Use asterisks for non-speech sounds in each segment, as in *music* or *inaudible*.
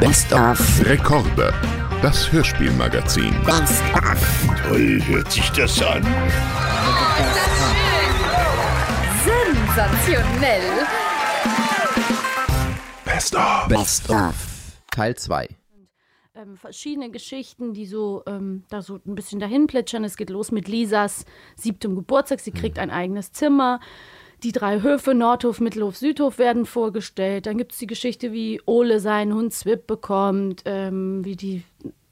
Best of. Rekorde. Das Hörspielmagazin. Best of. Toll hört sich das an. Sensationell. Best of. Best of. Teil 2. Ähm, verschiedene Geschichten, die so, ähm, da so ein bisschen dahin plätschern. Es geht los mit Lisas siebtem Geburtstag. Sie kriegt ein eigenes Zimmer. Die drei Höfe, Nordhof, Mittelhof, Südhof, werden vorgestellt. Dann gibt es die Geschichte, wie Ole seinen Hund Zwip bekommt, ähm, wie die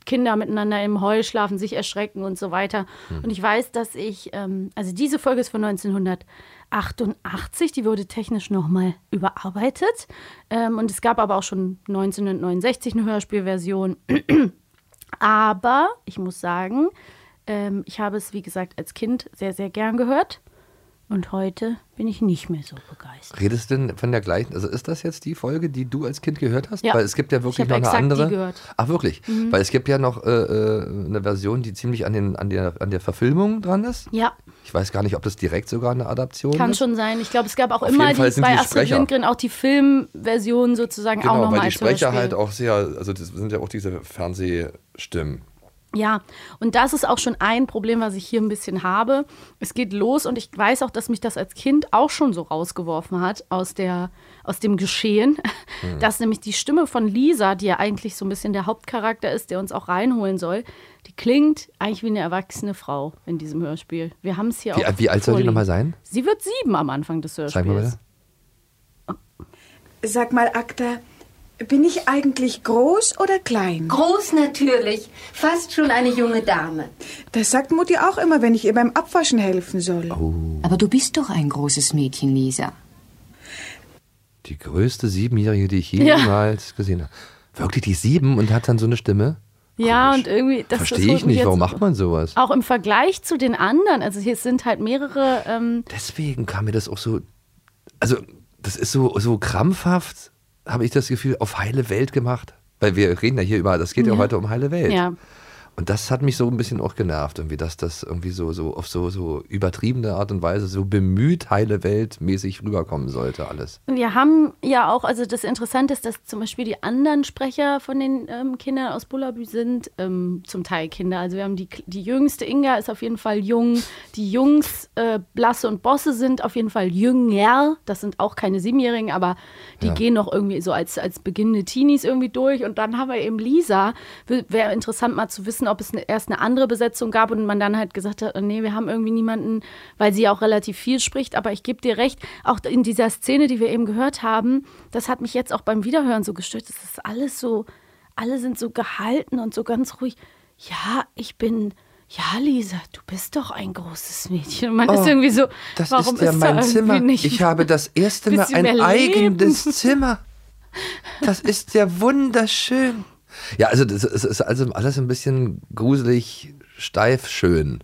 Kinder miteinander im Heu schlafen, sich erschrecken und so weiter. Und ich weiß, dass ich, ähm, also diese Folge ist von 1988, die wurde technisch nochmal überarbeitet. Ähm, und es gab aber auch schon 1969 eine Hörspielversion. *clears throat* aber ich muss sagen, ähm, ich habe es, wie gesagt, als Kind sehr, sehr gern gehört. Und heute bin ich nicht mehr so begeistert. Redest du denn von der gleichen, also ist das jetzt die Folge, die du als Kind gehört hast? Ja. Weil es gibt ja Ich wirklich noch eine exakt die andere. gehört. Mhm. Ach wirklich? Weil es gibt ja noch äh, äh, eine Version, die ziemlich an, den, an, der, an der Verfilmung dran ist. Ja, Ich weiß gar nicht, ob das direkt sogar eine Adaption kann ist. schon sein. Ich glaube, es gab auch Auf immer die, bei die Astrid. Lindgren auch die Filmversion sozusagen auch Genau, nochmal weil die Sprecher halt auch sehr, also das sind ja auch diese Fernsehstimmen. Ja, und das ist auch schon ein Problem, was ich hier ein bisschen habe. Es geht los und ich weiß auch, dass mich das als Kind auch schon so rausgeworfen hat aus, der, aus dem Geschehen, Hm. dass nämlich die Stimme von Lisa, die ja eigentlich so ein bisschen der Hauptcharakter ist, der uns auch reinholen soll, die klingt eigentlich wie eine erwachsene Frau in diesem Hörspiel. Wir haben es hier Wie, auch. wie alt soll die vorliegen. nochmal sein? Sie wird sieben am Anfang des Hörspiels. Sag mal bitte. Sag mal, Akta, bin ich eigentlich groß oder klein? Groß natürlich, fast schon eine junge Dame. Das sagt Mutti auch immer, wenn ich ihr beim Abwaschen helfen soll. Aber du bist doch ein großes Mädchen, Lisa. Die größte Siebenjährige, die ich Ja. jemals gesehen habe. Wirklich die sieben und hat dann so eine Stimme? Ja, Komisch. und irgendwie. Das, das Verstehe holt ich nicht. Warum macht man sowas? Auch im Vergleich zu den anderen. Also hier sind halt mehrere. Ähm, Deswegen kam mir das auch so. Also, das ist so, so krampfhaft, habe ich das Gefühl, auf heile Welt gemacht. Weil wir reden ja hier über, das geht ja, Ja. heute um heile Welt. ja. Und das hat mich so ein bisschen auch genervt, irgendwie, dass das irgendwie so, so auf so, so übertriebene Art und Weise, so bemüht heile Welt mäßig rüberkommen sollte, alles. Wir haben ja auch, also das Interessante ist, dass zum Beispiel die anderen Sprecher von den ähm, Kindern aus Bullabü sind ähm, zum Teil Kinder. Also wir haben die, die jüngste Inga ist auf jeden Fall jung. Die Jungs äh, Blasse und Bosse sind auf jeden Fall jünger. Das sind auch keine Siebenjährigen, aber die Ja. gehen noch irgendwie so als, als beginnende Teenies irgendwie durch. Und dann haben wir eben Lisa. Wäre interessant mal zu wissen, ob es eine, erst eine andere Besetzung gab und man dann halt gesagt hat, nee, wir haben irgendwie niemanden, weil sie auch relativ viel spricht. Aber ich gebe dir recht, auch in dieser Szene, die wir eben gehört haben, das hat mich jetzt auch beim Wiederhören so gestört. Das ist alles so, alle sind so gehalten und so ganz ruhig. Ja, ich bin. Ja, Lisa, du bist doch ein großes Mädchen. Und man ist irgendwie so, Oh, Das warum ist ja da mein Zimmer. Nicht Ich habe das erste Mal ein eigenes. Zimmer. Das ist ja wunderschön. Ja, also das ist, ist also alles ein bisschen gruselig, steif, schön.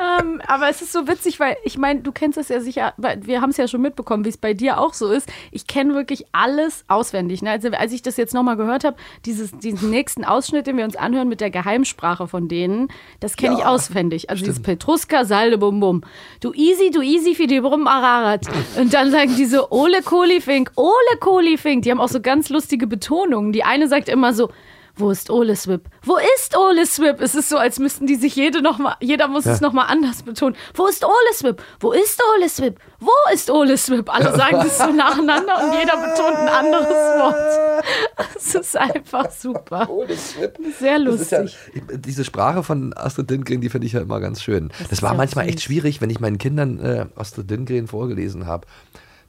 Ähm, aber es ist so witzig, weil ich meine, du kennst es ja sicher, wir haben es ja schon mitbekommen, wie es bei dir auch so ist. Ich kenne wirklich alles auswendig. Ne? Also als ich das jetzt nochmal gehört habe, dieses, diesen nächsten Ausschnitt, den wir uns anhören mit der Geheimsprache von denen, das kenne ich Ja, auswendig. Also dieses Petruska, Salde, Bum Bum. Du easy, du easy für die Brum Ararat. Und dann sagen die so, Ole Kolifink, Ole Kolifink. Die haben auch so ganz lustige Betonungen. Die eine sagt immer so, wo ist Ole Swip? Wo ist Ole Swip? Es ist so, als müssten die sich jede noch mal, jeder muss es noch mal anders betonen. Wo ist Ole Swip? Wo ist Ole Swip? Wo ist Ole Swip? Alle sagen das so nacheinander und jeder betont ein anderes Wort. Es ist einfach super. Sehr Das ist ja, lustig. diese Sprache von Astrid Lindgren, die finde ich ja immer ganz schön. Das, ist war ja manchmal süß. echt schwierig, wenn ich meinen Kindern äh, Astrid Lindgren vorgelesen habe.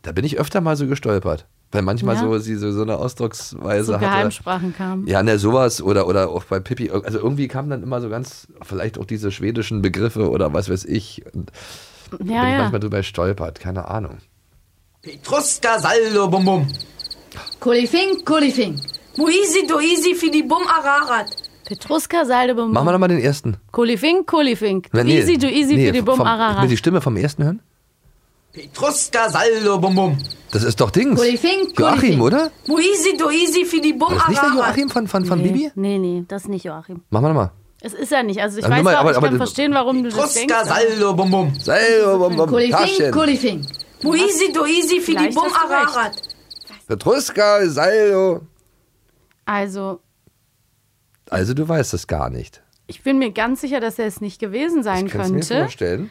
Da bin ich öfter mal so gestolpert. Weil manchmal Ja. so sie so, so eine Ausdrucksweise So hatte. Geheimsprachen kamen. Ja, ne, sowas oder, oder auch bei Pippi. Also irgendwie kamen dann immer so ganz, vielleicht auch diese schwedischen Begriffe oder was weiß ich. Und Ja, bin ich ja. manchmal drüber stolpert, keine Ahnung. Petruska Saldo Bum Bum. Kulifink, Kulifink. Muisi doisi für die Bum Ararat. Petruska, Salde, Bum Machen wir Bum. nochmal den ersten. Kolifink, Kolifink. Du easy, du easy nee, für die Bum vom, Ararat. Will die Stimme vom ersten hören? Petruska Saldo Bum Bum. Das ist doch Dings. Kulifink, Joachim, Kulifink. oder? Muisi doisi für die Bum Das ist nicht der. Joachim von, von, von nee, Bibi? Nee, nee, das ist nicht Joachim. Machen wir nochmal. Es ist ja nicht. Also ich Also weiß nur mal, auch, aber- ich aber kann verstehen, warum du das denkst. Petruska Saldo Bum Bum. Selber, bum, bum, Kulifink, Taschen. Kulifink. Muisi doisi für die Vielleicht Bum hast du recht. Ararat. Petruska, Saldo. Also, Also du weißt es gar nicht. ich bin mir ganz sicher, dass er es nicht gewesen sein Ich kann es mir könnte. vorstellen.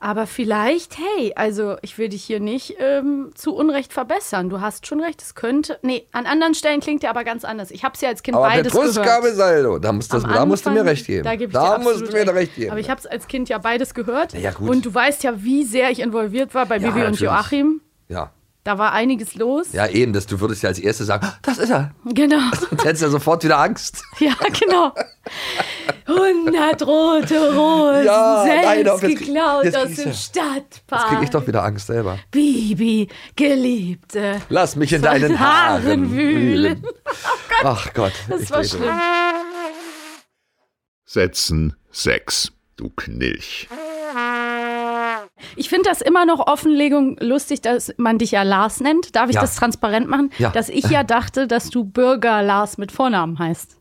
Aber vielleicht, hey, also ich will dich hier nicht ähm, zu Unrecht verbessern. Du hast schon recht, es könnte. Nee, an anderen Stellen klingt er aber ganz anders. Ich habe es ja als Kind Aber beides gehört. Saldo. Da musst, das, Am da musst du mir Anfang, recht geben. Da, gebe ich da musst du mir recht geben. Aber ich habe es als Kind ja beides gehört. Ja, gut. Und du weißt ja, wie sehr ich involviert war bei Ja, Bibi und natürlich. Joachim. ja. Da war einiges los. ja, eben, dass du würdest ja als erstes sagen, das ist er. *laughs* Genau. *laughs* Sonst hättest du ja sofort wieder Angst. *laughs* Ja, genau. 100 rote Rosen, Ja, selbst nein, doch, jetzt geklaut jetzt aus dem ja. Stadtpark. Jetzt krieg ich doch wieder Angst selber. Bibi, Geliebte. Lass mich in deinen Haaren Haaren wühlen. wühlen. Ach Gott. Das war schlimm. Setzen 6. Du Knilch. Ich finde das immer noch Offenlegung lustig, dass man dich ja Lars nennt. Darf ich Ja. das transparent machen? Ja. Dass ich ja dachte, dass du Bürger Lars mit Vornamen heißt.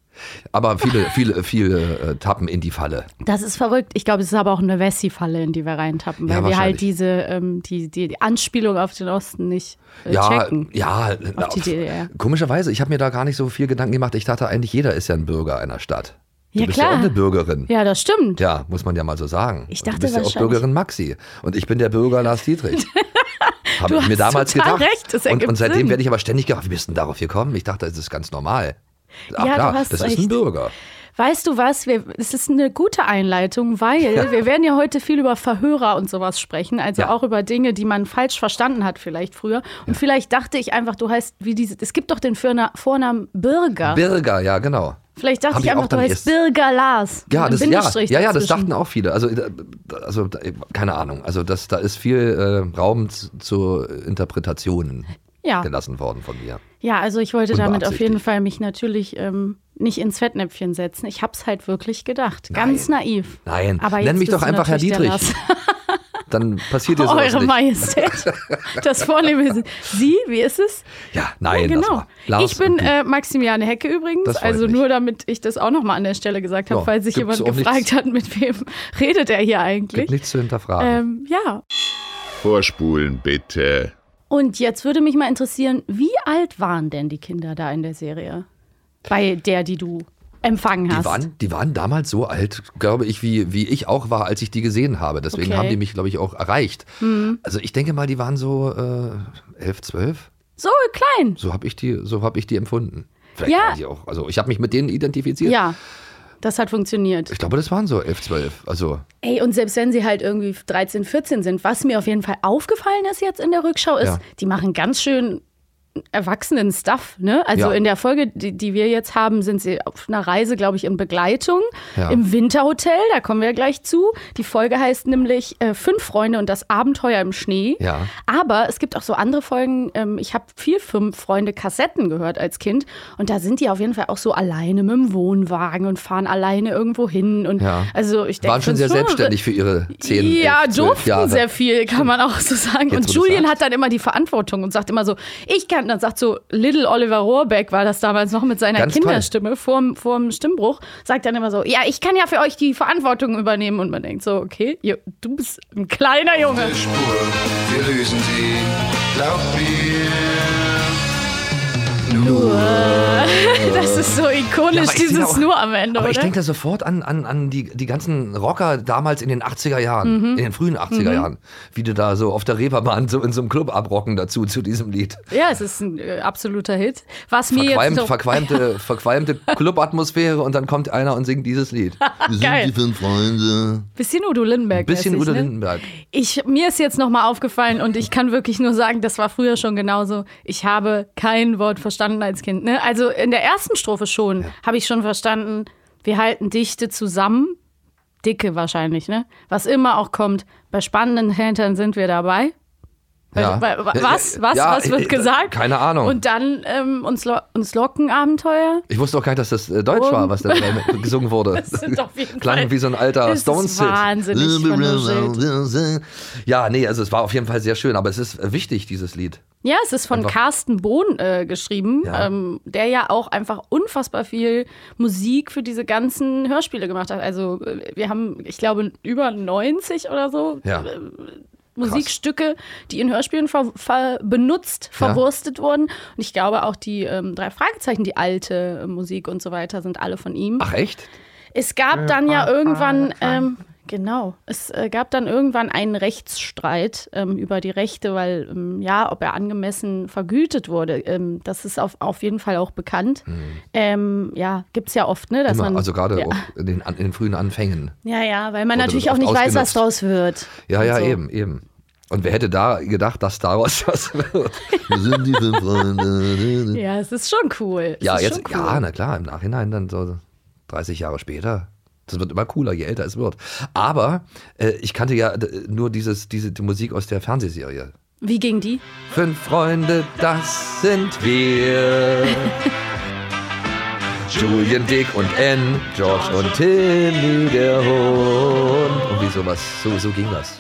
Aber viele, viele, viele äh, tappen in die Falle. Das ist verrückt. Ich glaube, es ist aber auch eine Wessi-Falle, in die wir reintappen, Ja, weil wir halt diese ähm, die, die, die Anspielung auf den Osten nicht äh, Ja, checken. ja. Auf die DDR. Komischerweise, ich habe mir da gar nicht so viel Gedanken gemacht. Ich dachte eigentlich, jeder ist ja ein Bürger einer Stadt. Du Ja, bist klar. ja auch eine Bürgerin. Ja, das stimmt. Ja, muss man ja mal so sagen. Ich dachte du bist ja auch Bürgerin Maxi. Und ich bin der Bürger Lars Dietrich. *laughs* Habe ich mir damals gedacht. recht, das und, und seitdem Sinn. werde ich aber ständig gefragt, wie bist du denn darauf gekommen? Ich dachte, das ist ganz normal. Ach Ja, du klar, hast das ist ein recht. Bürger. Weißt du was? Wir, es ist eine gute Einleitung, weil *laughs* wir werden ja heute viel über Verhörer und sowas sprechen, also Ja. auch über Dinge, die man falsch verstanden hat vielleicht früher. Und vielleicht dachte ich einfach, du heißt wie diese. Es gibt doch den Vorna Vornamen Bürger. Bürger, ja, genau. Vielleicht dachte ich einfach, du heißt Bürger Lars. Ja, das, ja, ja, ja, das dachten auch viele. Also, äh, also äh, keine Ahnung. Also das, da ist viel äh, Raum zu Interpretationen Ja. gelassen worden von mir. Ja, also ich wollte damit auf jeden. Fall mich natürlich ähm, nicht ins Fettnäpfchen setzen. Ich hab's halt wirklich gedacht. Ganz naiv. Nein, Aber nenn mich doch einfach Herr Dietrich. *laughs* Dann passiert *laughs* sowas Eure nicht. Majestät. *laughs* Das Vornehme sind Sie, wie ist es? Ja, nein, ja, genau. Lars ich bin äh, Maximiliane Hecke übrigens, also nur damit ich das auch nochmal an der Stelle gesagt habe, Ja, falls sich jemand gefragt nichts- hat, mit wem *laughs* redet er hier Gibt eigentlich. nichts zu hinterfragen. Ähm, ja. Vorspulen bitte. Und jetzt würde mich mal interessieren, wie alt waren denn die Kinder da in der Serie? Bei der, die du empfangen hast. Die waren, die waren damals so alt, glaube ich, wie, wie ich auch war, als ich die gesehen habe. Deswegen Okay. Mhm. haben die mich, glaube ich, auch erreicht. Also ich denke mal, die waren so äh, 11, 12. so klein. So habe ich, die- so hab ich die empfunden. Vielleicht Ja. die auch. Also ich habe mich mit denen identifiziert. Ja, das hat funktioniert. Ich glaube, das waren so 11, 12. Also Ey, und selbst wenn sie halt irgendwie 13, 14 sind, was mir auf jeden Fall aufgefallen ist jetzt in der Rückschau, ist, Ja. die machen ganz schön erwachsenen Stuff, ne? Also Ja. in der Folge, die, die wir jetzt haben, sind sie auf einer Reise, glaube ich, in Begleitung Ja. im Winterhotel, da kommen wir gleich zu. Die Folge heißt nämlich äh, Fünf Freunde und das Abenteuer im Schnee. Ja. Aber es gibt auch so andere Folgen, ähm, ich habe viel Fünf Freunde Kassetten gehört als Kind und da sind die auf jeden Fall auch so alleine mit dem Wohnwagen und fahren alleine irgendwo hin und ja. also ich denke, waren schon sehr selbstständig für ihre 10, ja, 11, 12 durften Jahre. sehr viel, kann man auch so sagen. Jetzt, und Julian hat dann immer die Verantwortung und sagt immer so, ich kann, dann sagt so, Little Oliver Rohrbeck war das damals noch mit seiner Ganz toll. Kinderstimme vorm, vorm Stimmbruch, sagt dann immer so, ja, ich kann ja für euch die Verantwortung übernehmen. Und man denkt so, okay, du bist ein kleiner Junge. Spur, wir lösen sie, glaub mir. Das ist so Ja, ikonisch, ich dieses auch- Nur am Ende, Aber oder? ich denke da sofort an, an, an die, die ganzen Rocker damals in den 80er Jahren, Mhm. in den frühen 80er Jahren, wie die da so auf der Reeperbahn so in so einem Club abrocken dazu, zu diesem Lied. ja, es ist ein äh, absoluter Hit. Was mir jetzt Verqualmt, so, verqualmte, *laughs* verqualmte Clubatmosphäre und dann kommt einer und singt dieses Lied. *laughs* Wir Geil. sind die fünf Freunde. bisschen Udo Lindenberg. Bisschen Udo ne? Lindenberg. Ich, mir ist jetzt nochmal aufgefallen und ich kann wirklich nur sagen, das war früher schon genauso. Ich habe kein Wort verstanden als Kind. Ne? Also in der ersten Strophe schon habe ich schon verstanden, wir halten Dichte zusammen. Dicke wahrscheinlich, ne? Was immer auch kommt. Bei spannenden Hintern sind wir dabei. Ja. Wa- wa- Ja, Was? Was? ja, was wird äh, gesagt? keine Ahnung. Und dann ähm, uns, lo uns locken Abenteuer. Ich wusste auch gar nicht, dass das äh, Deutsch war, was da äh, *laughs* gesungen wurde. Das sind auf jeden Klang Fall- wie so ein alter Stones-Hit. wahnsinnig. Ja, nee, also es war auf jeden Fall sehr schön, aber es ist äh, wichtig, dieses Lied. Ja, es ist von Einfach- Carsten Bohn äh, geschrieben, Ja. ähm, der ja auch einfach unfassbar viel Musik für diese ganzen Hörspiele gemacht hat. Also äh, wir haben, ich glaube, über 90 oder so Ja. äh, Musikstücke, die in Hörspielen ver ver benutzt, Ja. verwurstet wurden. Und ich glaube auch die ähm, drei Fragezeichen, die alte äh, Musik und so weiter, sind alle von ihm. Ach echt? Es gab dann ja irgendwann, ähm, genau, es äh, gab dann irgendwann einen Rechtsstreit ähm, über die Rechte, weil, ähm, ja, ob er angemessen vergütet wurde. Ähm, das ist auf, auf jeden Fall auch bekannt. Ähm, ja, gibt es ja oft, ne? Immer, man, also gerade ja. auch in den, in den frühen Anfängen. ja, ja, weil man natürlich auch nicht oft weiß, was ausgenutzt. draus wird. Ja, ja, so. eben, eben. Und wer hätte da gedacht, dass daraus was *laughs* wird? Wir sind die fünf Freunde. Ja, es ist schon cool. Es Ja, jetzt, schon cool. ja, na klar, im Nachhinein dann so 30 Jahre später. Das wird immer cooler, je älter es wird. Aber äh, ich kannte ja äh, nur dieses, diese die Musik aus der Fernsehserie. Wie ging die? Fünf Freunde, das sind wir. *laughs* Julian, Dick und Ann, George und Timmy, der Hund. Irgendwie sowas, so, so ging das.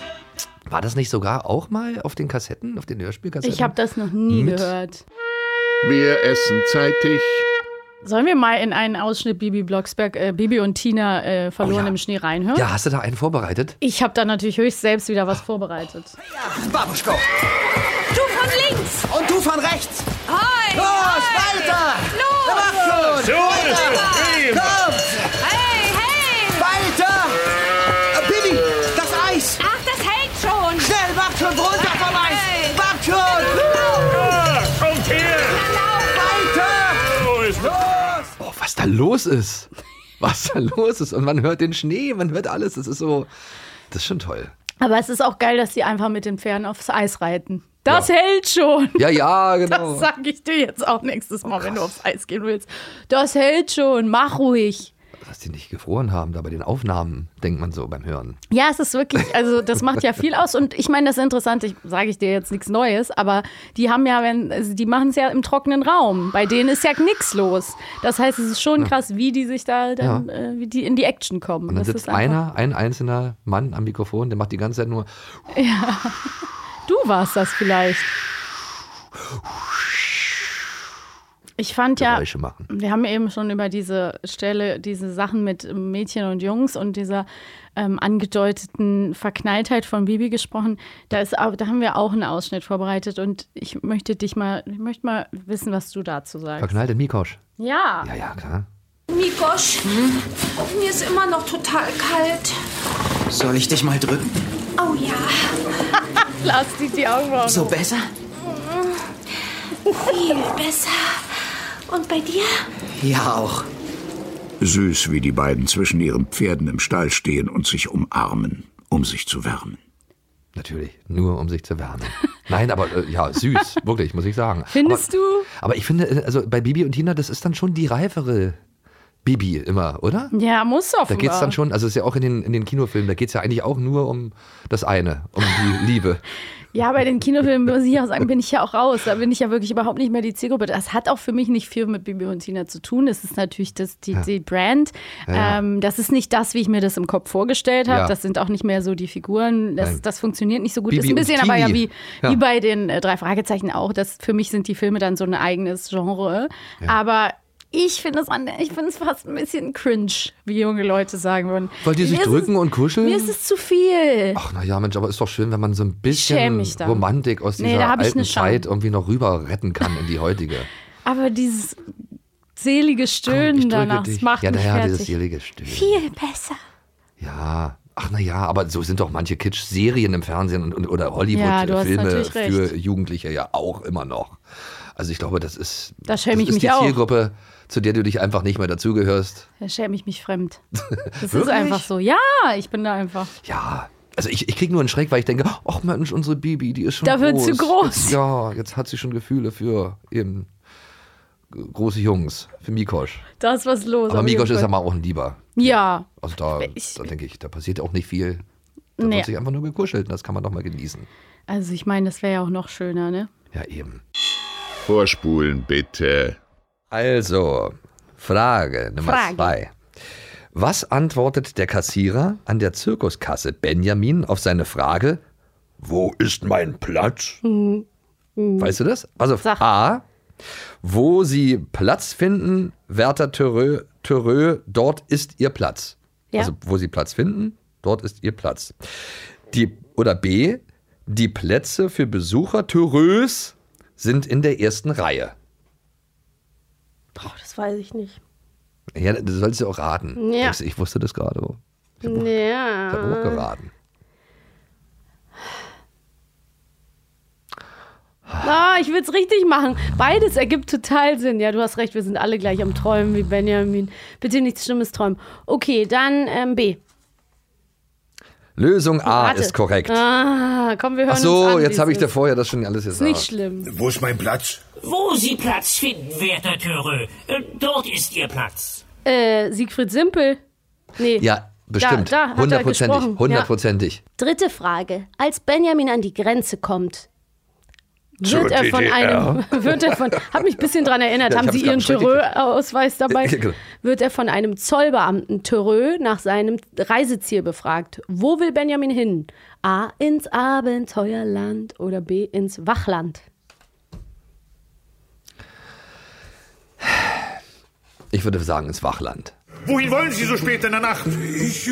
War das nicht sogar auch mal auf den Kassetten, auf den Hörspielkassetten? Ich habe das noch nie Mit? gehört. Wir essen zeitig. Sollen wir mal in einen Ausschnitt Bibi Blocksberg, äh, Bibi und Tina äh, verloren Oh ja. im Schnee reinhören? Ja, hast du da einen vorbereitet? Ich habe da natürlich höchst selbst wieder was vorbereitet. Babuschko. Du von links. Und du von rechts. Hi. Los, hi. weiter. Los. Mach schon. So ist los ist. Was da los ist. Und man hört den Schnee, man hört alles. Das ist so. Das ist schon toll. Aber es ist auch geil, dass sie einfach mit den Pferden aufs Eis reiten. Das hält schon. Ja, ja, *laughs* genau. Das sage ich dir jetzt auch nächstes Mal, wenn du aufs Eis gehen willst. Das hält schon. Mach ruhig. Dass die nicht gefroren haben, da bei den Aufnahmen, denkt man so beim Hören. Ja, es ist wirklich, also das macht ja viel aus. Und ich meine, das ist interessant, ich sage ich dir jetzt nichts Neues, aber die haben ja, wenn, also die machen es ja im trockenen Raum. Bei denen ist ja nichts los. Das heißt, es ist schon krass, wie die sich da dann, äh, wie die in die Action kommen. Und dann das sitzt einer, ein einzelner Mann am Mikrofon, der macht die ganze Zeit nur. Du warst das vielleicht. *laughs* Ich fand ja, Geräusche machen. wir haben eben schon über diese Stelle, diese Sachen mit Mädchen und Jungs und dieser ähm, angedeuteten Verknalltheit von Bibi gesprochen. Da, ist, da haben wir auch einen Ausschnitt vorbereitet und ich möchte dich mal, ich möchte mal wissen, was du dazu sagst. Verknallte Mikosch. Ja. Ja, ja, klar. Mikosch, mir ist immer noch total kalt. Soll ich dich mal drücken? Oh ja. *laughs* Lass dich die Augen auf. So besser? Viel besser. Und bei dir? Ja, auch. Süß, wie die beiden zwischen ihren Pferden im Stall stehen und sich umarmen, um sich zu wärmen. Natürlich, nur um sich zu wärmen. *laughs* Nein, aber äh, ja, süß, wirklich, muss ich sagen. Findest aber, du? Aber ich finde, äh, also bei Bibi und Tina, das ist dann schon die reifere Bibi immer, oder? Ja, muss Da offenbar. geht es dann schon, also es ist ja auch in den, in den Kinofilmen, da geht es ja eigentlich auch nur um das eine, um die Liebe. *laughs* Ja, bei den Kinofilmen muss ich auch sagen, bin ich ja auch raus. Da bin ich ja wirklich überhaupt nicht mehr die Zielgruppe. Das hat auch für mich nicht viel mit Bibi und Tina zu tun. Das ist natürlich das, die, die Brand. Ja. Ähm, das ist nicht das, wie ich mir das im Kopf vorgestellt habe. Ja. Das sind auch nicht mehr so die Figuren. Das, das funktioniert nicht so gut. Bibi ist ein bisschen aber ja wie, Ja. wie bei den äh, drei Fragezeichen auch. Das, für mich sind die Filme dann so ein eigenes Genre. Aber ich finde es ich finde es fast ein bisschen cringe, wie junge Leute sagen würden. Weil die sich Mir drücken es, und kuscheln? Mir ist es zu viel. Ach naja, Mensch, aber ist doch schön, wenn man so ein bisschen. Romantik aus Nee, dieser alten ne. Zeit irgendwie noch rüber retten kann in die heutige. *laughs* Aber dieses selige Komm, Stöhnen drücke danach, dich. das macht ja, mich naja, fertig. dieses selige Stöhnen. Viel besser. Ja, ach naja, aber so sind doch manche Kitsch-Serien im Fernsehen und, und, oder Ja, Hollywood-Filme recht. für Jugendliche ja auch immer noch. Also ich glaube, das ist, Da schäme das ich ist mich die auch. Zielgruppe, zu der du dich einfach nicht mehr dazugehörst. Da schäme ich mich fremd. *laughs* Das ist einfach so. Ja, ich bin da einfach. Ja, also ich, ich kriege nur einen Schreck, weil ich denke, ach Mensch, unsere Bibi, die ist schon Da groß. wird sie groß. Jetzt, ja, jetzt hat sie schon Gefühle für eben große Jungs, für Mikosch. Da ist was los. Aber Mikosch ist ja mal auch ein Lieber. Ja. Also da, Ich- da denke ich, da passiert auch nicht viel. Da Nee. wird sich einfach nur gekuschelt und das kann man doch mal genießen. Also ich meine, das wäre ja auch noch schöner, ne? Ja, eben. Vorspulen bitte. Also, Frage Nummer Frage. zwei. Was antwortet der Kassierer an der Zirkuskasse Benjamin auf seine Frage, wo ist mein Platz? Weißt du das? Also Sag. A, wo Sie Platz finden, Werter Thürö, Thürö, dort ist Ihr Platz. Ja. Also wo Sie Platz finden, dort ist Ihr Platz. Die, oder B, Die Plätze für Besucher Tourös sind in der ersten Reihe. Boah, das weiß ich nicht. Ja, du sollst ja auch raten. Ja. Ich, ich wusste das gerade. auch. Ja. Ich habe auch geraten. Ah, ich will es richtig machen. Beides ergibt total Sinn. Ja, du hast recht, wir sind alle gleich am Träumen wie Benjamin. Bitte nichts Schlimmes träumen. Okay, dann ähm, B. Lösung A Warte. ist korrekt. Ah, komm, wir hören Ach so, uns an. jetzt habe ich dir dieses- vorher das schon alles Ist gesagt. nicht schlimm. Wo ist mein Platz? Wo Sie Platz finden, werter Thürö. Äh, Dort ist Ihr Platz. Äh, Siegfried Simpel. Nee. Ja, bestimmt. Da, da hat er Hundertprozentig. gesprochen. Hundertprozentig. Dritte Frage. Als Benjamin an die Grenze kommt, wird er von einem, *laughs* wird er von, hab mich ein bisschen dran erinnert, Ja, haben Sie Ihren. Thürö-Ausweis dabei? Ja, genau. Wird er von einem Zollbeamten Thürö nach seinem Reiseziel befragt. Wo will Benjamin hin? A. ins Abenteuerland oder B. ins Wachland? Ich würde sagen, ins Wachland. Wohin wollen Sie so spät in der Nacht? Ich,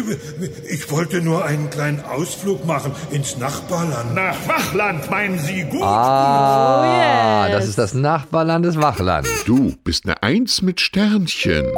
ich wollte nur einen kleinen Ausflug machen ins Nachbarland. Nach Wachland, meinen Sie gut? Ah, das ist das Nachbarland des Wachland. Du bist eine Eins mit Sternchen.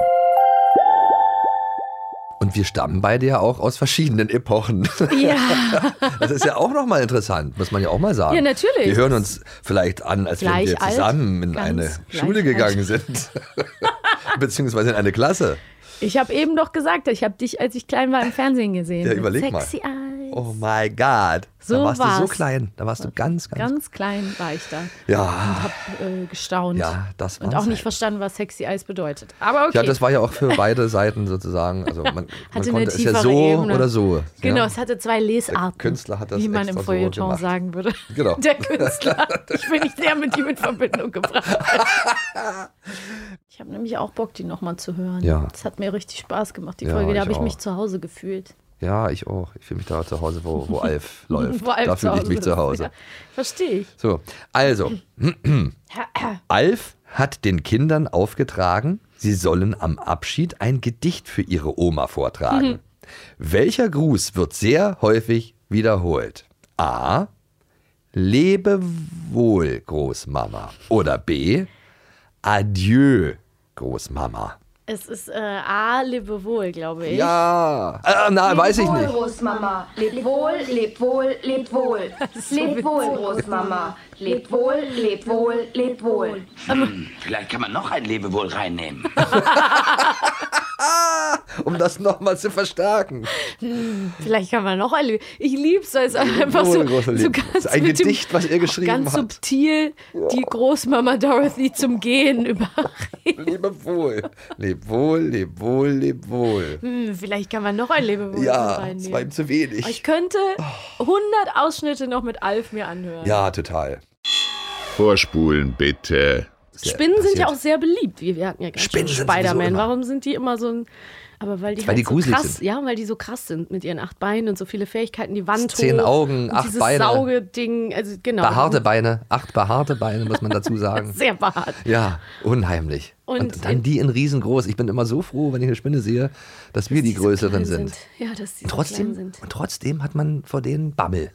Und wir stammen beide ja auch aus verschiedenen Epochen. Ja. *laughs* Das ist ja auch nochmal interessant, muss man ja auch mal sagen. Ja, natürlich. Wir hören uns vielleicht an, als wenn Gleich wir alt, zusammen in ganz eine Schule alt. gegangen sind. *laughs* *laughs* Beziehungsweise in eine Klasse. Ich habe eben doch gesagt, ich habe dich, als ich klein war, im Fernsehen gesehen. Ja, überleg mal. Sexy Eyes. Oh my God. So da warst du so war's. klein. Da warst du ganz, ganz. Ganz klein war ich da. Ja. Und hab äh, gestaunt. Ja, das Und war's auch nicht halt. verstanden, was Sexy Eyes bedeutet. Aber okay. Ja, das war ja auch für beide Seiten sozusagen. Also man, *laughs* man konnte es ja so Ebene. oder so. Genau, Ja. es hatte zwei Lesarten. Künstler hat das Wie man im so Feuilleton gemacht. sagen würde. *laughs* Genau. Der Künstler. Ich bin nicht sehr mit ihm in Verbindung gebracht. Ich habe nämlich auch Bock, die nochmal zu hören. Ja. Es hat mir richtig Spaß gemacht, die Ja, Folge. Da habe ich auch. mich zu Hause gefühlt. Ja, ich auch. Ich fühle mich da zu Hause, wo, wo Alf *laughs* läuft. Wo Alf da fühle ich mich zu Hause. Ja, verstehe ich. So, also, *clears throat* Alf hat den Kindern aufgetragen, sie sollen am Abschied ein Gedicht für ihre Oma vortragen. Mhm. Welcher Gruß wird sehr häufig wiederholt? A. Lebe wohl, Großmama. Oder B. Adieu, Großmama. Es ist äh, A, lebe wohl, glaube ich. Ja. Äh, na, weiß ich wohl, nicht. Großmama. Leb wohl, leb wohl, leb wohl. *laughs* so Leb wohl. Großmama. Leb wohl, leb wohl, leb wohl. Hm, vielleicht kann man noch ein Lebewohl reinnehmen. *laughs* Um das nochmal zu verstärken. Hm, Vielleicht kann man noch ein. Ich liebe es, weil es einfach so, so Liebe. ganz Das ist ein mit dem- Gedicht, was er geschrieben ganz hat. subtil die Großmama Dorothy zum Gehen *laughs* über. Lebe wohl. Leb wohl, leb wohl, leb wohl. Hm, vielleicht kann man noch ein Lebewohl Ja, reinnehmen. es war ihm zu wenig. Aber Ich könnte 100 Ausschnitte noch mit Alf mir anhören. Ja, total. Vorspulen bitte. Spinnen sind ja auch sehr beliebt. Wir, wir hatten ja gerade Spider-Man. Warum sind die immer so ein. Aber weil die Weil halt die so gruselig krass, sind. ja, weil die so krass sind mit ihren acht Beinen und so viele Fähigkeiten, die Wand Zehn Augen, acht dieses Beine. Saugeding, also genau. Behaarte Beine, acht behaarte Beine, muss man dazu sagen. *laughs* Sehr behaart. Ja, unheimlich. Und, Und dann die in riesengroß. Ich bin immer so froh, wenn ich eine Spinne sehe, dass wir die so größeren sind. sind. Ja, dass die Und so trotzdem, klein sind. und trotzdem hat man vor denen Bammel,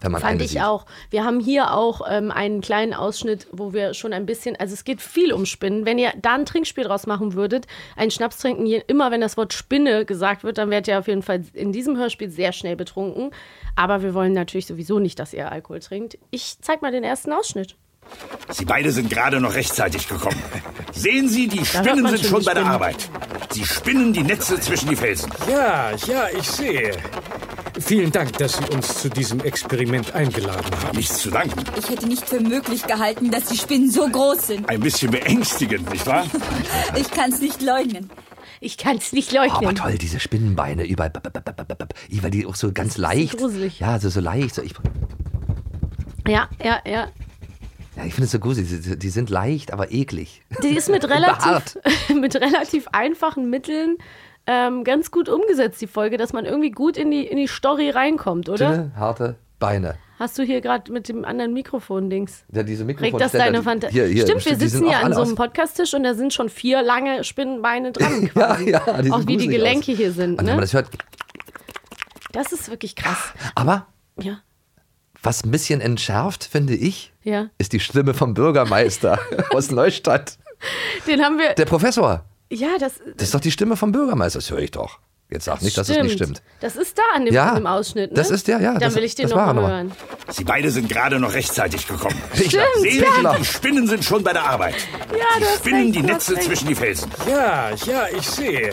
wenn man Fand ich sieht. auch. Wir haben hier auch ähm, einen kleinen Ausschnitt, wo wir schon ein bisschen, also es geht viel um Spinnen. Wenn ihr da ein Trinkspiel draus machen würdet, einen Schnaps trinken, je- immer wenn das Wort Spinne gesagt wird, dann werdet ihr auf jeden Fall in diesem Hörspiel sehr schnell betrunken. Aber wir wollen natürlich sowieso nicht, dass ihr Alkohol trinkt. Ich zeig mal den ersten Ausschnitt. Sie beide sind gerade noch rechtzeitig gekommen. Sehen Sie, die Spinnen sind schon bei der. Arbeit. Sie spinnen die Netze zwischen die Felsen. Ja, ja, ich sehe. Vielen Dank, dass Sie uns zu diesem Experiment eingeladen haben. Nichts zu danken. Ich hätte nicht für möglich gehalten, dass die Spinnen so groß sind. Ein bisschen beängstigend, nicht wahr? *laughs* Ich kann es nicht leugnen. Ich kann es nicht Oh, leugnen. aber toll, diese Spinnenbeine b- weil die auch so ganz leicht. gruselig. Ja, so, so leicht. So, ich Ja, ja, ja. ja, ich finde es so gruselig. Die, die sind leicht, aber eklig. Die ist mit *laughs* relativ, *laughs* mit relativ einfachen Mitteln ähm, ganz gut umgesetzt, die Folge, dass man irgendwie gut in die, in die Story reinkommt, oder? Dünne, harte Beine. Hast du hier gerade mit dem anderen Mikrofon-Dings? Ja, diese Regt das deine Fantasie? Stimmt, wir sitzen hier an so einem Podcasttisch und da sind schon vier lange Spinnenbeine dran. *laughs* Ja, Quasi. ja, die Auch wie die Gelenke aus. hier sind. Und wenn man Ne? das hört, Das ist wirklich krass. aber Ja. Was ein bisschen entschärft, finde ich, Ja. ist die Stimme vom Bürgermeister *laughs* aus Neustadt. Den haben wir. Der Professor. Ja, das, Das ist doch die Stimme vom Bürgermeister, das höre ich doch. Jetzt sag nicht, dass es nicht stimmt. Das ist da an dem, Ja, dem Ausschnitt. Ne? das ist der, ja, Dann das- will ich den das noch hören. Sie beide sind gerade noch rechtzeitig gekommen. *laughs* Stimmt, Sehen ja. Die Spinnen sind schon bei der Arbeit. Ja, Die spinnen recht, die Netze recht. zwischen die Felsen. Ja, ja, ich sehe.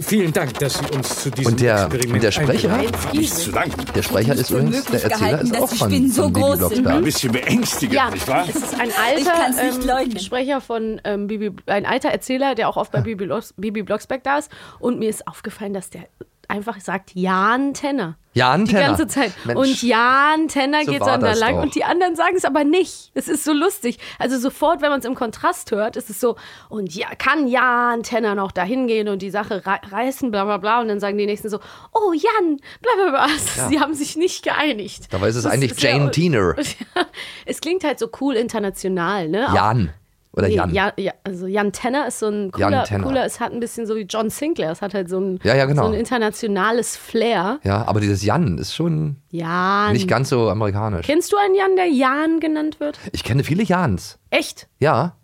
Vielen Dank, dass Sie uns zu diesem Und der, Experiment und der Sprecher? Nichts zu danken. Der Sprecher ist übrigens, der Erzähler ist auch von, von Bibi Blocksberg. Ein bisschen beängstigend, Ja, nicht wahr? es ist ein *laughs* alter ähm. Sprecher von ähm, Bibi, ein alter Erzähler, der auch oft bei Bibi, Bibi Blocksberg da ist. Und mir ist aufgefallen, dass der einfach sagt Jan Tenner. Jan Die Tenner. ganze Zeit. Mensch, und Jan Tenner so geht dann da lang doch. und die anderen sagen es aber nicht. Es ist so lustig. Also sofort, wenn man es im Kontrast hört, ist es so, und ja, kann Jan Tenner noch da hingehen und die Sache rei- reißen, bla bla bla. Und dann sagen die nächsten so, oh Jan, bla bla bla. Ja. Sie haben sich nicht geeinigt. Dabei ist es Das eigentlich ist *laughs* ja- Jane Teener. es klingt halt so cool international, ne? Auch- Jan. Oder Jan. Ja, ja, also Jan Tenner ist so ein cooler, cooler, es hat ein bisschen so wie John Sinclair, es hat halt so ein, Ja, ja, genau. so ein internationales Flair. Ja, aber dieses Jan ist schon Jan. nicht ganz so amerikanisch. Kennst du einen Jan, der Jan genannt wird? Ich kenne viele Jans. Echt? Ja.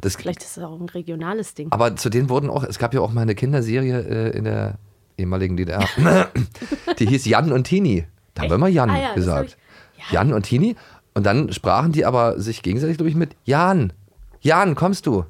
Das, Vielleicht ist das auch ein regionales Ding. aber zu denen wurden auch, es gab ja auch mal eine Kinderserie äh, in der ehemaligen DDR. *laughs* die hieß Jan und Tini. Da haben wir immer Jan Ah ja, gesagt. hab Jan und Tini. Und dann sprachen die aber sich gegenseitig, glaube ich, mit Jan. Jan, kommst du?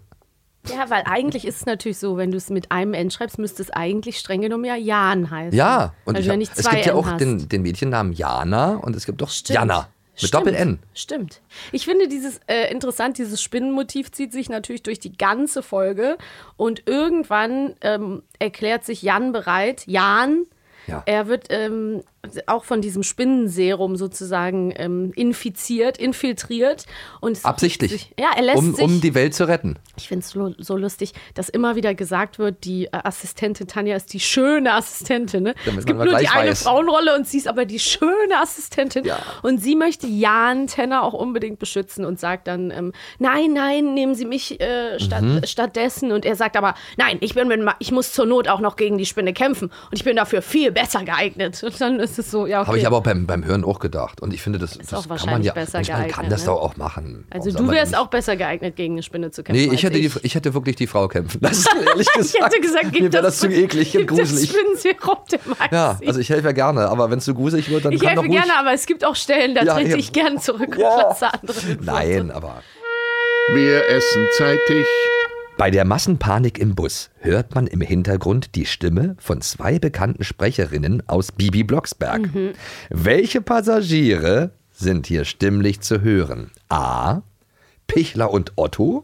Ja, weil eigentlich ist es natürlich so, wenn du es mit einem N schreibst, müsste es eigentlich streng genommen ja Jan heißen. Ja. Und also ich hab, es gibt ja N auch hast. den, den Mädchennamen Jana und es gibt doch Stimmt. Jana. Mit Stimmt. Doppel-N. Stimmt. Ich finde dieses äh, interessant, dieses Spinnenmotiv zieht sich natürlich durch die ganze Folge und irgendwann ähm, erklärt sich Jan bereit, Jan, Ja. er wird ähm, auch von diesem Spinnenserum sozusagen ähm, infiziert, infiltriert und Absichtlich. Sich, ja, er lässt um, sich um die Welt zu retten. ich finde es so, so lustig, dass immer wieder gesagt wird, die äh, Assistentin Tanja ist die schöne Assistentin. Ne? Es gibt nur die gleich eine weiß. Frauenrolle und sie ist aber die schöne Assistentin. Und sie möchte Jan Tenner auch unbedingt beschützen und sagt dann, ähm, nein, nein, nehmen Sie mich äh, statt, Mhm. stattdessen. Und er sagt aber, nein, ich, bin ich muss zur Not auch noch gegen die Spinne kämpfen und ich bin dafür viel besser geeignet. Und dann ist es so, ja, okay. Habe ich aber auch beim, beim Hören auch gedacht. Und ich finde, das, das auch kann man wahrscheinlich ja. besser Mensch, man kann geeignet, das ne? doch auch machen. also Warum du wärst auch besser geeignet, gegen eine Spinne zu kämpfen. Nee, ich hätte, Die, ich hätte wirklich die Frau kämpfen lassen, *laughs* ehrlich gesagt. ich hätte gesagt, gib Mir wäre das zu eklig und das gruselig. Spinnenserum dem Maxi. Ja, also ich helfe ja gerne, aber wenn es zu gruselig wird, dann ich kann doch helfe ruhig... gerne, aber es gibt auch Stellen, da Ja, trete eben. ich gern zurück und lasse andere. in Nein, aber... Wir essen zeitig. Bei der Massenpanik im Bus hört man im Hintergrund die Stimme von zwei bekannten Sprecherinnen aus Bibi Blocksberg. Mhm. Welche Passagiere sind hier stimmlich zu hören? A. Pichler und Otto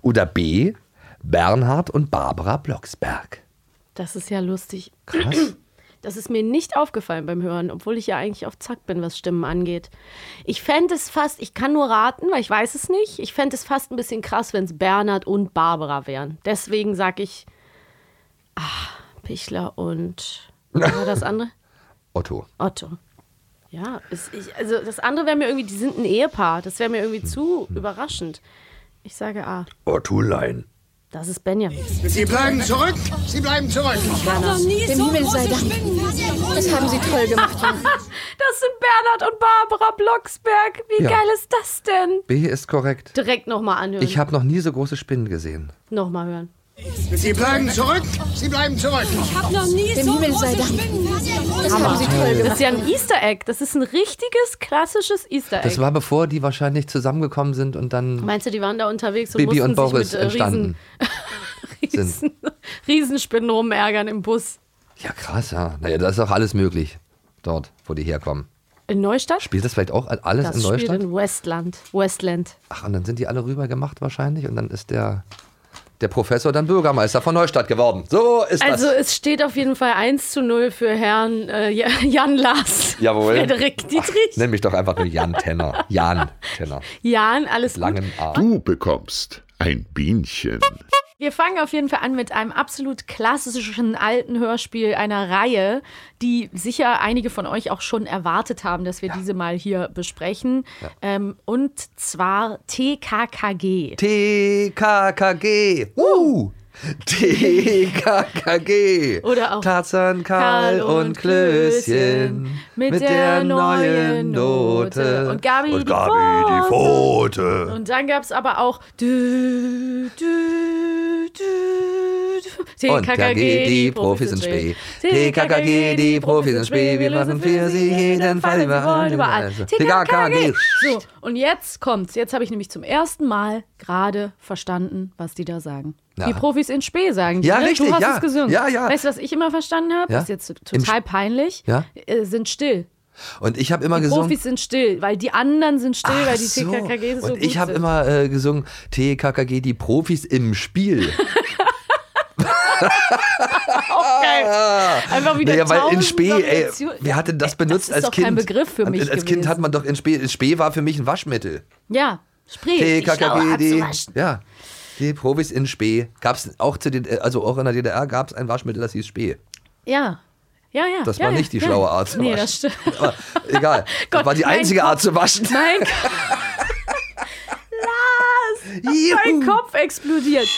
oder B. Bernhard und Barbara Blocksberg? Das ist ja lustig. Krass. Das ist mir nicht aufgefallen beim Hören, obwohl ich ja eigentlich auf Zack bin, was Stimmen angeht. Ich fände es fast, ich kann nur raten, weil ich weiß es nicht, ich fände es fast ein bisschen krass, wenn es Bernhard und Barbara wären. Deswegen sage ich, ah, Pichler und, was war das andere? *laughs* Otto. Otto. Ja, es, ich, also das andere wäre mir irgendwie, die sind ein Ehepaar. Das wäre mir irgendwie zu überraschend. Ich sage A. Ottolein. Das ist Benjamin. Sie bleiben zurück! Sie bleiben zurück! Dem Himmel sei Dank. Das haben Sie toll gemacht. *laughs* Das sind Bernhard und Barbara Blocksberg. Wie Ja. geil ist das denn? B ist korrekt. Direkt nochmal anhören. Ich habe noch nie so große Spinnen gesehen. Nochmal hören. Sie bleiben zurück! Sie bleiben zurück! Dem Himmel sei Dank. Das haben Sie toll Das gemacht. ist ja ein Easter Egg. Das ist ein richtiges, klassisches Easter Egg. Das war bevor die wahrscheinlich zusammengekommen sind und dann Meinst du, die waren da unterwegs und Bibi mussten und Boris sich mit äh, entstanden *laughs* Riesen, sind. Riesenspinnen rumärgern im Bus? Ja, krass, ja. Naja, da ist auch alles möglich. Dort, wo die herkommen. In Neustadt? Spielt das vielleicht auch alles das in spielt Neustadt? in Westland. Westland. Ach, und dann sind die alle rüber gemacht wahrscheinlich und dann ist der, der Professor dann Bürgermeister von Neustadt geworden. So ist Also das. es steht auf jeden Fall 1 zu 0 für Herrn äh, Jan Lars. Jawohl. Frederik Dietrich. Nenn mich doch einfach nur Jan Tenner. Jan Tenner. Jan, alles gut. Langen A. Du bekommst ein Bienchen. Wir fangen auf jeden Fall an mit einem absolut klassischen alten Hörspiel einer Reihe, die sicher einige von euch auch schon erwartet haben, dass wir diese mal hier besprechen. Ähm, und zwar TKKG. TKKG. Uh. TKKG. Oder auch Tarzan, Karl und Klößchen. mit, der, neuen Note. Und Gabi, Und die, Gabi die Pfote. Pfote. Und dann gab es aber auch dü, dü, dü, dü. Und TKKG, die Profis in Spee. TKKG, die Profis in Spee. Wir machen für sie jeden Fall überall. überall. überall. TKKG. So, und jetzt kommt's. Jetzt habe ich nämlich zum ersten Mal gerade verstanden, was die da sagen. Ja. Die Profis in Spee sagen die, Ja, ne? richtig, Du hast ja. es gesungen. Ja, ja. Weißt du, was ich immer verstanden habe? Ja. Das ist jetzt total peinlich. Ja. Äh, sind still. Und ich habe immer Die gesungen. Profis sind still, weil die anderen sind still, Ach weil die so. TKKG so Und gut ich habe immer äh, gesungen, TKKG, die Profis im Spiel. *laughs* Auch geil. Einfach wieder naja, weil in Spee, ey, wer hatte das benutzt ist als doch Kind? kein Begriff für mich Als Kind gewesen. hat man doch in Spee, Spee war für mich ein Waschmittel. Ja, Spree. TKKG, ja, die Profis in Spee. Gab's auch zu den, also auch in der DDR gab es ein Waschmittel, das hieß Spee. Ja. Ja, ja. Das ja, war ja, nicht die ja. schlaue Art zu Nee, waschen. das stimmt. Aber egal, *laughs* das Gott, war die einzige. Art zu waschen. Mein *laughs* *laughs* Lars! Mein Kopf explodiert.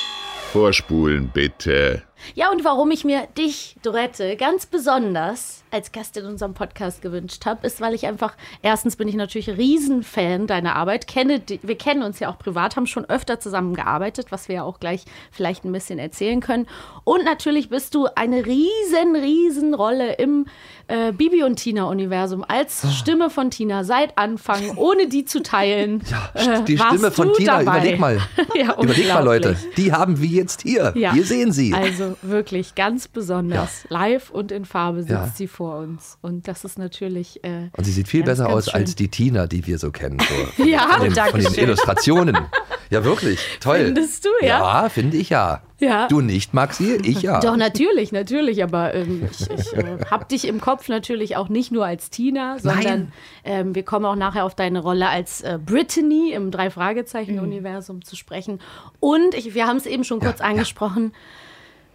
Vorspulen bitte. Ja, und warum ich mir dich, Dorette, ganz besonders als Gast in unserem Podcast gewünscht habe, ist, weil ich einfach, erstens bin ich natürlich Riesenfan deiner Arbeit, kenne, wir kennen uns ja auch privat, haben schon öfter zusammengearbeitet, was wir ja auch gleich vielleicht ein bisschen erzählen können. Und natürlich bist du eine riesen, riesen Rolle im äh, Bibi und Tina-Universum als Stimme von Tina seit Anfang, *laughs* ohne die zu teilen. äh, Die warst Stimme von Tina, dabei. überleg mal. *laughs* ja, Überleg mal, Leute. Die haben wir jetzt hier. Ja. Hier sehen Sie. Also wirklich ganz besonders. Live und in Farbe sitzt Ja. sie vor uns. Und das ist natürlich. Äh, Und sie sieht viel ganz, besser ganz aus schön. als die Tina, die wir so kennen. So, *laughs* Ja, von, den, von den. Illustrationen. Ja, wirklich. Toll. Findest du, ja? Ja, finde ich ja. Ja. Du nicht, Maxi, ich ja. Doch, natürlich, natürlich. Aber ähm, ich, ich äh, habe dich im Kopf natürlich auch nicht nur als Tina, sondern ähm, wir kommen auch nachher auf deine Rolle als äh, Brittany im Drei-Fragezeichen-Universum zu sprechen. Und ich, wir haben es eben schon kurz angesprochen.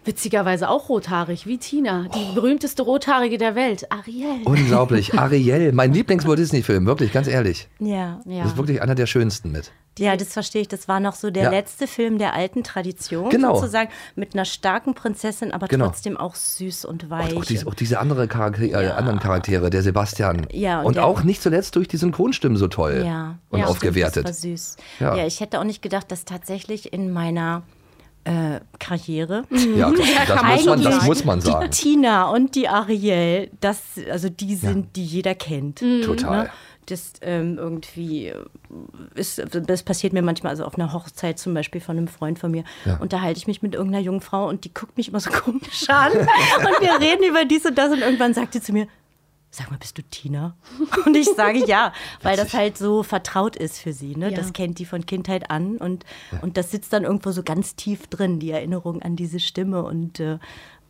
Witzigerweise auch rothaarig, wie Tina, die berühmteste Rothaarige der Welt, Ariel. Unglaublich. *laughs* Ariel, mein Lieblings-Walt Disney-Film, wirklich, ganz ehrlich. Ja. Das ist wirklich einer der schönsten mit. Ja, das verstehe ich. Das war noch so der Ja. letzte Film der alten Tradition, Genau. sozusagen, mit einer starken Prinzessin, aber Genau. trotzdem auch süß und weich. Auch diese, auch diese andere Charakter äh, anderen Charaktere, der Sebastian. Ja, und und der- auch nicht zuletzt durch die Synchronstimmen so toll ja. und ja, aufgewertet. Das war süß. Ja. Ja. ich hätte auch nicht gedacht, dass tatsächlich in meiner äh, Karriere *laughs* Ja, das, *laughs* das, muss man, das muss man sagen. die Tina und die Ariel, das, also die sind, die jeder kennt. Total. Ne? Das ähm, irgendwie ist, das passiert mir manchmal, also auf einer Hochzeit zum Beispiel von einem Freund von mir, Ja. unterhalte ich mich mit irgendeiner jungen Frau und die guckt mich immer so *laughs* komisch an und wir reden über dies und das und irgendwann sagt sie zu mir, sag mal, bist du Tina? *laughs* Und ich sage ja, weil das halt so vertraut ist für sie. Ne? Ja. Das kennt die von Kindheit an und, und das sitzt dann irgendwo so ganz tief drin, die Erinnerung an diese Stimme und äh,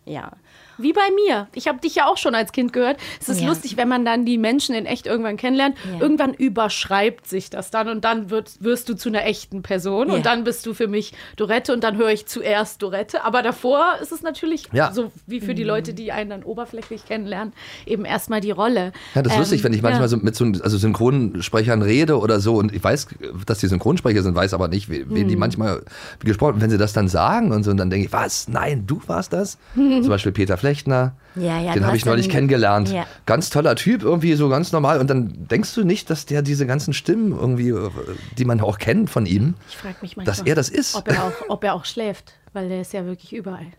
ja. Wie bei mir. Ich habe dich ja auch schon als Kind gehört. Es ist Ja. lustig, wenn man dann die Menschen in echt irgendwann kennenlernt. Ja. Irgendwann überschreibt sich das dann und dann wird, wirst du zu einer echten Person Ja. und dann bist du für mich Dorette und dann höre ich zuerst Dorette. Aber davor ist es natürlich so wie für die Mhm. Leute, die einen dann oberflächlich kennenlernen, eben erstmal die Rolle. Ja, das ist Ähm, lustig, wenn ich manchmal so mit so also Synchronsprechern rede oder so und ich weiß, dass die Synchronsprecher sind, weiß aber nicht, wen wen die Hm. manchmal gesprochen haben. Wenn sie das dann sagen und so, und dann denke ich, was? Nein, du warst das? *laughs* Zum Beispiel Peter Flechtner. Ja, ja, Den du habe ich neulich kennengelernt. Ja. Ganz toller Typ, irgendwie so ganz normal. Und dann denkst du nicht, dass der diese ganzen Stimmen irgendwie, äh, die man auch kennt von ihm, Ich frage mich manchmal, dass er das ist. Ob er, auch, ob er auch schläft, weil der ist ja wirklich überall. *laughs*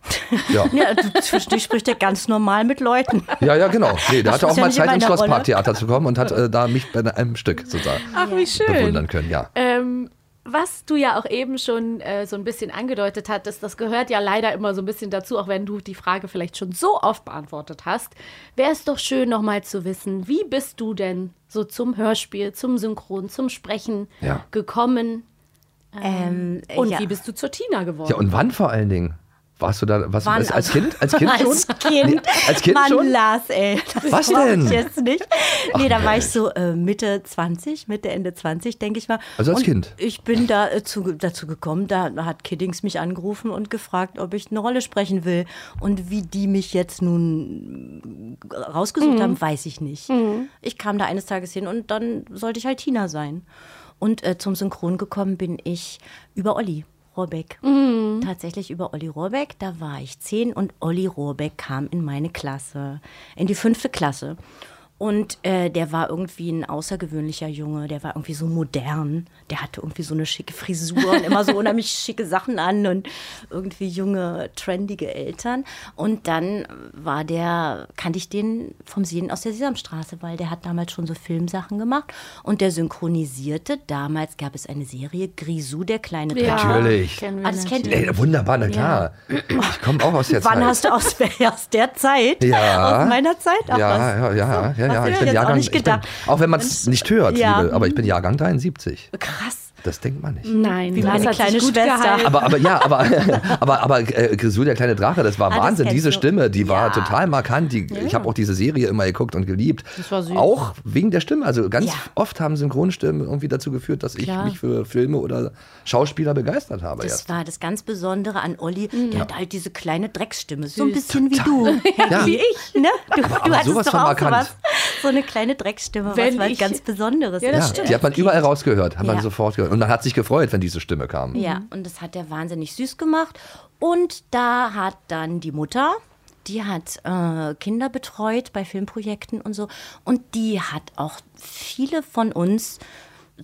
Ja. Ja, du, zwischendurch spricht er ganz normal mit Leuten. Ja, ja, genau. Nee, der hatte auch ja mal Zeit, ins Schlossparktheater zu kommen und hat äh, da mich bei einem Stück sozusagen Ach, wie schön. bewundern können. Ja. Ähm, was du ja auch eben schon äh, so ein bisschen angedeutet hattest, das gehört ja leider immer so ein bisschen dazu, auch wenn du die Frage vielleicht schon so oft beantwortet hast. Wäre es doch schön, nochmal zu wissen, wie bist du denn so zum Hörspiel, zum Synchron, zum Sprechen Ja. gekommen? Ähm, Und ja. wie bist du zur Tina geworden? Ja, und wann vor allen Dingen? Warst du da, was, Wann? als, als Kind? Als Kind *laughs* schon? Als Kind. Nee, als Kind Mann, schon? Lars, ey. Das Was denn? Ich jetzt nicht. Ach, Nee, da war ich so äh, Mitte 20, Mitte, Ende 20, denke ich mal. Also als und Kind? Ich bin da äh, zu, dazu gekommen, da hat Kiddings mich angerufen und gefragt, ob ich eine Rolle sprechen will. Und wie die mich jetzt nun rausgesucht Mhm. haben, weiß ich nicht. Ich kam da eines Tages hin und dann sollte ich halt Tina sein. Und äh, zum Synchron gekommen bin ich über Olli. Rohrbeck. Mhm. Tatsächlich über Olli Rohrbeck. Da war ich zehn und Olli Rohrbeck kam in meine Klasse, in die fünfte Klasse. Und äh, der war irgendwie ein außergewöhnlicher Junge, der war irgendwie so modern. Der hatte irgendwie so eine schicke Frisur und immer so unheimlich *laughs* schicke Sachen an und irgendwie junge, trendige Eltern. Und dann war der, kannte ich den vom Sehen aus der Sesamstraße, weil der hat damals schon so Filmsachen gemacht und der synchronisierte. Damals gab es eine Serie, Grisou, der kleine Ja, Drache. Natürlich. Ah, das kennt ihr. Ey, wunderbar, na klar. Ich komme auch aus der Wann Zeit. hast du aus, aus der Zeit? Ja. Aus meiner Zeit? Ach, ja, was? ja, ja, ja, ja. Ich bin Jahrgang, ich bin, auch wenn man es nicht hört, Ja. liebe, aber ich bin Jahrgang 73. Krass. Das denkt man nicht. Nein, Wie das meine kleine Schwester. gehalten. Aber, aber ja, aber, *laughs* aber, aber äh, Grisou, der kleine Drache, das war Ah, das Wahnsinn. kennst Diese du. Stimme, die war Ja. total markant. Die, Ich habe auch diese Serie immer geguckt und geliebt. Das war süß. Auch wegen der Stimme. Also ganz Ja. oft haben Synchronstimmen irgendwie dazu geführt, dass ich Klar. mich für Filme oder Schauspieler begeistert habe. Das erst. war das ganz Besondere an Olli. Der hat halt diese kleine Drecksstimme. So ein Süß. bisschen wie du. *laughs* Ja. Wie ich, ne? Du, Aber- du aber hattest doch auch markant. sowas. So eine kleine Drecksstimme, Wenn was was ich- ganz Besonderes Ja, das. Ja, die hat man überall rausgehört, hat man Ja. sofort gehört. Und man hat sich gefreut, wenn diese Stimme kam. Ja, und das hat er wahnsinnig süß gemacht. Und da hat dann die Mutter, die hat äh, Kinder betreut bei Filmprojekten und so. Und die hat auch viele von uns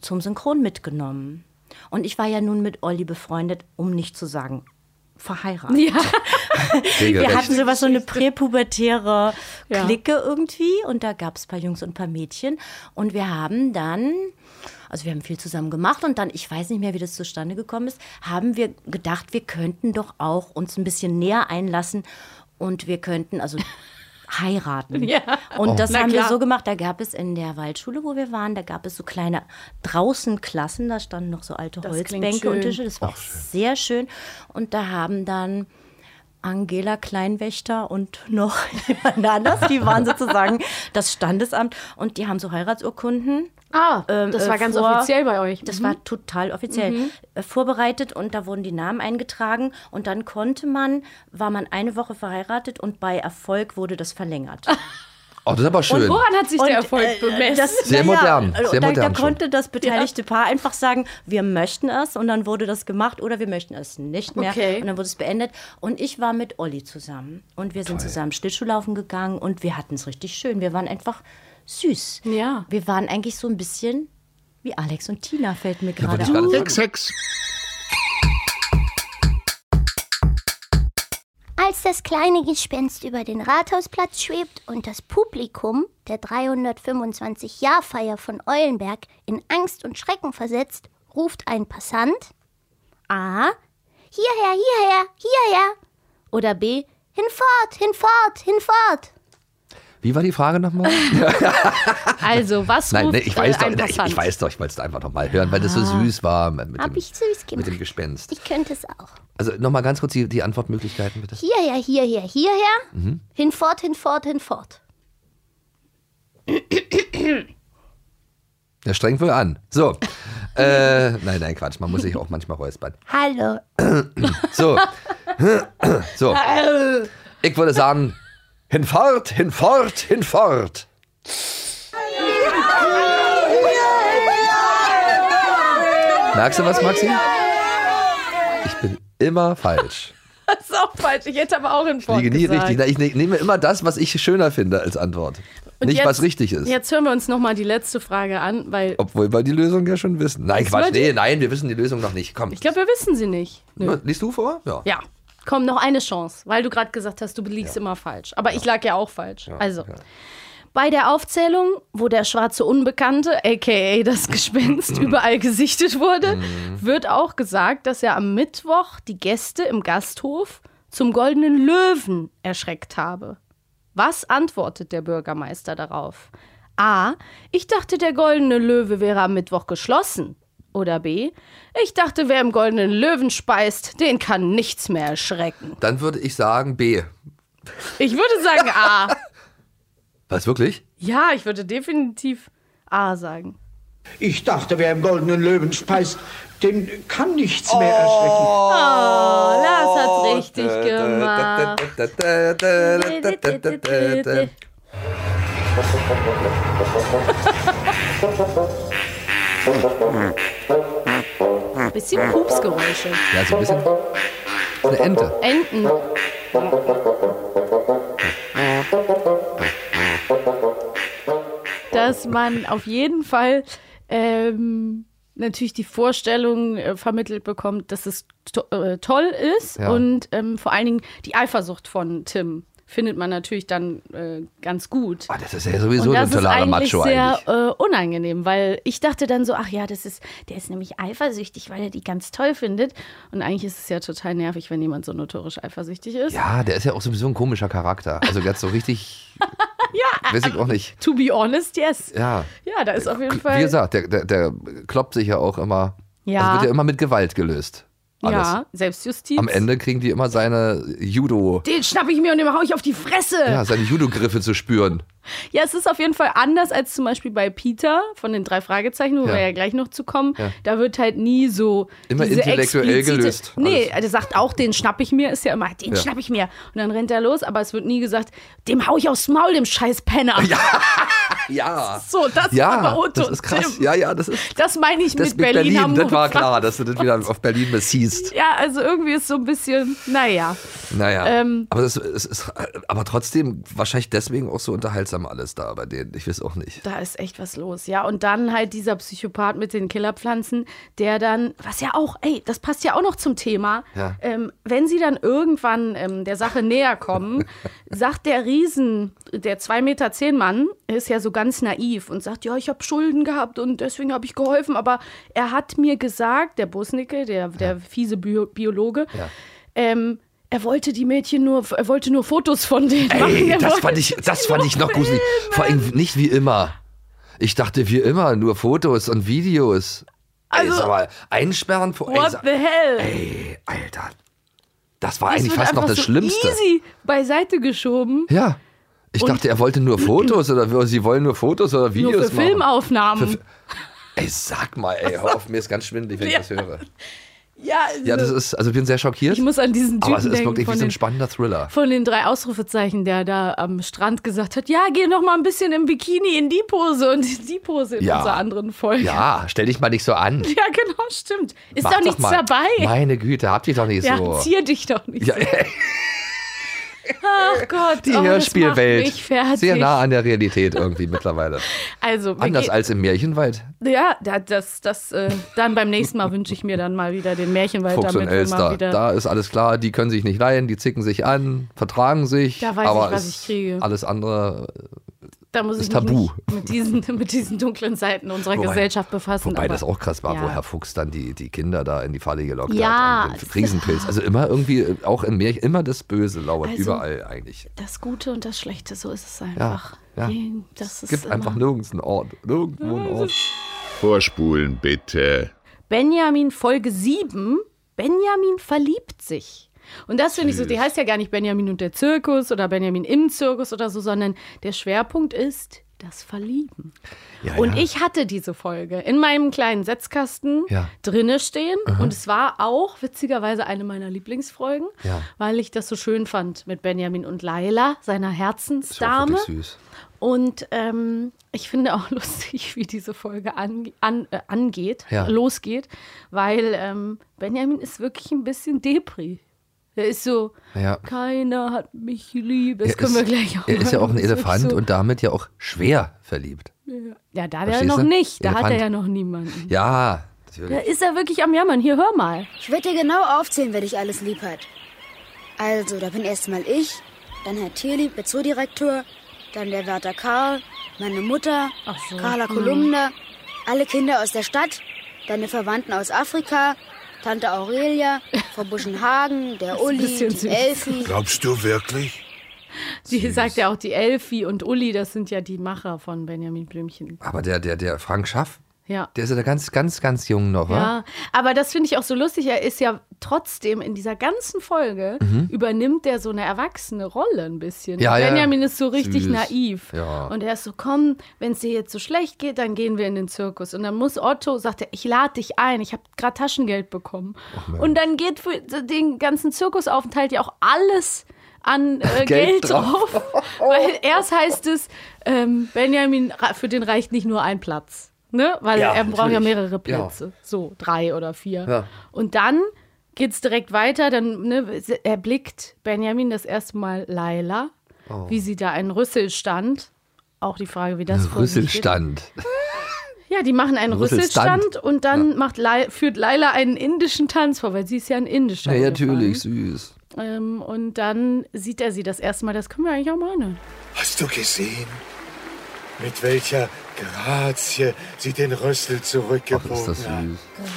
zum Synchron mitgenommen. Und ich war ja nun mit Olli befreundet, um nicht zu sagen verheiratet. Ja. *laughs* Wir hatten sowas, so eine präpubertäre Ja. Clique irgendwie und da gab es ein paar Jungs und ein paar Mädchen und wir haben dann, also wir haben viel zusammen gemacht und dann, ich weiß nicht mehr, wie das zustande gekommen ist, haben wir gedacht, wir könnten doch auch uns ein bisschen näher einlassen und wir könnten also *laughs* heiraten. Ja. Und Oh. das Na haben wir so gemacht, da gab es in der Waldschule, wo wir waren, da gab es so kleine draußen Klassen, da standen noch so alte Das Holzbänke und schön. Tische, das war auch sehr schön und da haben dann Angela Kleinwächter und noch *laughs* jemand anders, die waren sozusagen das Standesamt und die haben so Heiratsurkunden. Ah, ähm, das äh, war ganz vor- offiziell bei euch. Das Mhm. war total offiziell äh, vorbereitet und da wurden die Namen eingetragen und dann konnte man, war man eine Woche verheiratet und bei Erfolg wurde das verlängert. *laughs* Oh, das ist aber schön. Und woran hat sich der Erfolg äh, bemessen? das- Sehr ja, modern, äh, sehr da, modern Da schon. konnte das beteiligte Paar einfach sagen, wir möchten es und dann wurde das gemacht oder wir möchten es nicht mehr Okay. und dann wurde es beendet. Und ich war mit Olli zusammen und wir sind zusammen Schlittschuhlaufen gegangen und wir hatten es richtig schön. Wir waren einfach süß. Ja. Wir waren eigentlich so ein bisschen wie Alex und Tina, fällt mir gerade gerade auf. Hex, Hex. Als das kleine Gespenst über den Rathausplatz schwebt und das Publikum der 325-Jahrfeier von Eulenberg in Angst und Schrecken versetzt, ruft ein Passant A. Hierher, hierher, hierher. Oder B. Hinfort, hinfort, hinfort. Wie war die Frage nochmal? *laughs* Also, was Nein, ruft nee, ich weiß äh, doch, ein ich, ich weiß doch, ich wollte es einfach nochmal hören, weil das so süß war mit, Hab dem, ich süß mit dem gemacht. Gespenst. Ich könnte es auch. Also nochmal ganz kurz die, die Antwortmöglichkeiten bitte. Hierher, hierher, hierher. Mhm. Hinfort, hinfort, hinfort. Der *clears throat* strengt wohl an. So. äh, nein, nein, Quatsch. Man muss sich auch manchmal räuspern. Hallo. *clears throat* So. *clears throat* so. Ich würde sagen, hinfort, hinfort, hinfort. Merkst du was, Maxi? Ich bin immer falsch. *laughs* Das ist auch falsch. Ich hätte aber auch Ich hinfort liege nie gesagt. richtig. Ich ne- nehme immer das, was ich schöner finde als Antwort. Und Nicht, jetzt- was richtig ist. Jetzt hören wir uns nochmal die letzte Frage an, weil Obwohl wir die Lösung ja schon wissen. Nein, Quatsch. Nee, ich- nein, wir wissen die Lösung noch nicht. Komm. ich glaube, wir wissen sie nicht. Nö. Liest du vor? Ja. Ja. Komm, noch eine Chance, weil du gerade gesagt hast, du liegst immer falsch. Aber ich lag ja auch falsch. also, bei der Aufzählung, wo der schwarze Unbekannte, aka das *laughs* Gespenst, überall gesichtet wurde, wird auch gesagt, dass er am Mittwoch die Gäste im Gasthof zum goldenen Löwen erschreckt habe. Was antwortet der Bürgermeister darauf? A. Ich dachte, der goldene Löwe wäre am Mittwoch geschlossen. Oder B. Ich dachte, wer im goldenen Löwen speist, den kann nichts mehr erschrecken. Dann würde ich sagen B. Ich würde sagen A. Was, wirklich? Ja, ich würde definitiv A sagen. Ich dachte, wer im goldenen Löwen speist, den kann nichts mehr erschrecken. Oh, Lars hat's richtig gemacht. Ein bisschen Pupsgeräusche. Ja, so ein bisschen. Eine Ente. Enten. Dass man auf jeden Fall ähm, natürlich die Vorstellung äh, vermittelt bekommt, dass es to äh, toll ist Ja. und ähm, vor allen Dingen die Eifersucht von Tim findet man natürlich dann äh, ganz gut. Ah, das ist ja sowieso und ein das ist totaler eigentlich Macho sehr eigentlich. äh, unangenehm, weil ich dachte dann so, ach ja, das ist, der ist nämlich eifersüchtig, weil er die ganz toll findet. Und eigentlich ist es ja total nervig, wenn jemand so notorisch eifersüchtig ist. Ja, der ist ja auch sowieso ein komischer Charakter. Also ganz so richtig, *laughs* ja, weiß ich auch nicht. to be honest, yes. Ja, Ja, da ist auf jeden Fall. wie gesagt, der, der, der kloppt sich ja auch immer. Ja. Also wird ja immer mit Gewalt gelöst. Alles. ja, Selbstjustiz. Am Ende kriegen die immer seine Judo, Den schnapp ich mir und dem hau ich auf die Fresse. ja, seine Judo-Griffe zu spüren. Ja, es ist auf jeden Fall anders als zum Beispiel bei Peter von den drei Fragezeichen, wo Ja. wir ja gleich noch zu kommen. Ja. Da wird halt nie so. Immer intellektuell gelöst, Nee, der sagt auch, den schnapp ich mir, ist ja immer, den Ja. schnapp ich mir. Und dann rennt er los, aber es wird nie gesagt, dem hau ich aufs Maul, dem scheiß Penner. Ja. *laughs* Ja. So, das ja, war Otto das ist krass. Ja, ja, das ist Das meine ich das mit Berlin, Hamburg. das war klar, dass du das wieder auf Berlin missziehst. Ja, also irgendwie ist so ein bisschen, naja. Naja, Ähm, aber, das, es ist, aber trotzdem wahrscheinlich deswegen auch so unterhaltsam alles da bei denen. Ich weiß auch nicht. Da ist echt was los, ja. Und dann halt dieser Psychopath mit den Killerpflanzen, der dann, was ja auch, ey, das passt ja auch noch zum Thema. Ja. Ähm, wenn sie dann irgendwann ähm, der Sache näher kommen, *laughs* sagt der Riesen, der 2,10 Meter zehn Mann, ist ja so ganz naiv und sagt, ja, ich habe Schulden gehabt und deswegen habe ich geholfen. Aber er hat mir gesagt, der Busnicke, der, der fiese Bio Biologe, Ja. ähm, er wollte die Mädchen nur, er wollte nur Fotos von denen machen. Ey, Er das fand ich, das fand ich noch gruselig. Vor allem nicht wie immer. Ich dachte wie immer, nur Fotos und Videos. Ey, Also- sag mal, einsperren vor. Ey, What sag- the hell? ey, Alter. Das war Es eigentlich fast noch das so Schlimmste. easy beiseite geschoben. Ja. Ich Und- dachte, er wollte nur Fotos oder sie wollen nur Fotos oder Videos Nur für machen. Filmaufnahmen. Für- Ey, sag mal, ey, hör auf, mir ist ganz schwindelig, wenn ich Ja. das höre. ja, Ja, das ist, also ich bin sehr schockiert. Ich muss an diesen Typen aber es ist denken wirklich wie so ein spannender Thriller. von den drei Ausrufezeichen, der da am Strand gesagt hat, ja, geh noch mal ein bisschen im Bikini in die Pose und in die Pose in Ja. unserer anderen Folge. Ja, stell dich mal nicht so an. *laughs* Ja, genau, stimmt. Ist Mach doch nichts mal. dabei. Meine Güte, habt ihr doch nicht ja, so. zier dich doch nicht. Ja, so. Ach Gott, die oh, Hörspielwelt. Sehr nah an der Realität irgendwie mittlerweile. Also, Anders als im Märchenwald. Ja, da- das, das, äh, dann beim nächsten Mal wünsche ich mir dann mal wieder den Märchenwald, Fuchs und damit mal Elster. Da ist alles klar, die können sich nicht leihen, die zicken sich an, vertragen sich. Da weiß aber ich, was ich kriege. Alles andere Da muss ist ich mich tabu. nicht mit diesen, *laughs* mit diesen dunklen Seiten unserer Wobei- Gesellschaft befassen. Wobei aber, das auch krass war, ja. wo Herr Fuchs dann die, die Kinder da in die Falle gelockt Ja, hat. Den es- Riesenpilz. Also immer irgendwie, auch im Märchen, immer das Böse lauert Also- überall eigentlich. Das Gute und das Schlechte, so ist es Ja, einfach. ja. Das Es ist gibt immer- einfach nirgends einen Ort. Nirgendwo einen Ort. Vorspulen bitte. Benjamin Folge 7. Benjamin verliebt sich. Und das finde ich so, die heißt ja gar nicht Benjamin und der Zirkus oder Benjamin im Zirkus oder so, sondern der Schwerpunkt ist das Verlieben. Ja, und ja. ich hatte diese Folge in meinem kleinen Setzkasten Ja. drinne stehen. Aha. Und es war auch witzigerweise eine meiner Lieblingsfolgen, Ja. weil ich das so schön fand mit Benjamin und Laila, seiner Herzensdame. süß. Und ähm, ich finde auch *laughs* lustig, wie diese Folge an, an, äh, angeht, losgeht, weil ähm, Benjamin ist wirklich ein bisschen Depri. Er ist so, Ja. keiner hat mich lieb. Das Er können ist, wir gleich auch Er ist ja auch ein Elefant so. und damit ja auch schwer verliebt. Ja, da wäre er noch nicht. Da hat er Elefant. ja noch niemanden. Ja, Da natürlich. ist er wirklich am Jammern. Hier, hör mal. Ich werde dir genau aufzählen, wer dich alles lieb hat. Also, da bin erstmal ich, dann Herr Tierlieb, der Zoodirektor, dann der Wärter Karl, meine Mutter, so. Carla Hm. Kolumna, alle Kinder aus der Stadt, deine Verwandten aus Afrika, Tante Aurelia, Frau Buschenhagen, der Uli, die süß. Elfi. Glaubst du wirklich? Sie sagt ja auch, die Elfi und Uli, das sind ja die Macher von Benjamin Blümchen. Aber der, der, der Frank Schaff, Ja. der ist ja ganz, ganz, ganz jung noch, wa? Ja, aber das finde ich auch so lustig. Er ist ja trotzdem in dieser ganzen Folge Mhm. übernimmt er so eine erwachsene Rolle ein bisschen. Ja, ja. Benjamin ist so richtig Süß. naiv. Ja. Und er ist so, komm, wenn es dir jetzt so schlecht geht, dann gehen wir in den Zirkus. Und dann muss Otto, sagt er, ich lade dich ein, ich habe gerade Taschengeld bekommen. und dann geht für den ganzen Zirkusaufenthalt ja auch alles an äh, Geld Geld, drauf. drauf. *laughs* Weil erst heißt es, ähm, Benjamin, für den reicht nicht nur ein Platz. Ne? Weil Ja, er braucht ja natürlich. mehrere Plätze. So, drei oder vier. Ja. Und dann geht's direkt weiter. Dann ne, erblickt Benjamin das erste Mal Laila, Oh. wie sie da einen Rüsselstand. Auch die Frage, wie das geht. Rüsselstand. *laughs* Ja, die machen einen Rüsselstand. Und dann macht Lai, führt Laila einen indischen Tanz vor, weil sie ist ja ein indischer. Ja, natürlich, süß. Ähm, und dann sieht er sie das erste Mal. Das können wir eigentlich auch mal anhören. Hast du gesehen, mit welcher Grazie sie den Rüssel zurückgebogen hat?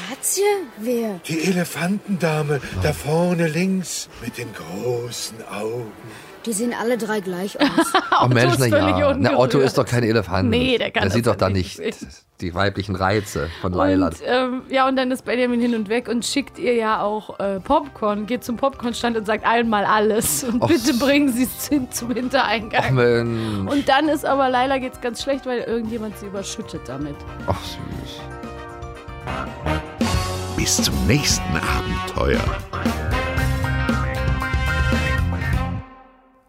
Grazie? Wer? Die Elefantendame, da vorne links, mit den großen Augen. Die sehen alle drei gleich *laughs* aus. Oh Mensch, ist na völlig ja. Na, Otto ist doch kein Elefant. Nee, der kann Der sieht doch da nicht die weiblichen Reize von Laila. Und, ähm, ja, und dann ist Benjamin hin und weg und schickt ihr ja auch äh, Popcorn, geht zum Popcornstand und sagt einmal alles. Und Och. bitte bringen Sie es hin zum Hintereingang. Mensch. Und dann ist aber Laila geht's ganz schlecht, weil irgendjemand sie überschüttet damit. Ach süß. Bis zum nächsten Abenteuer.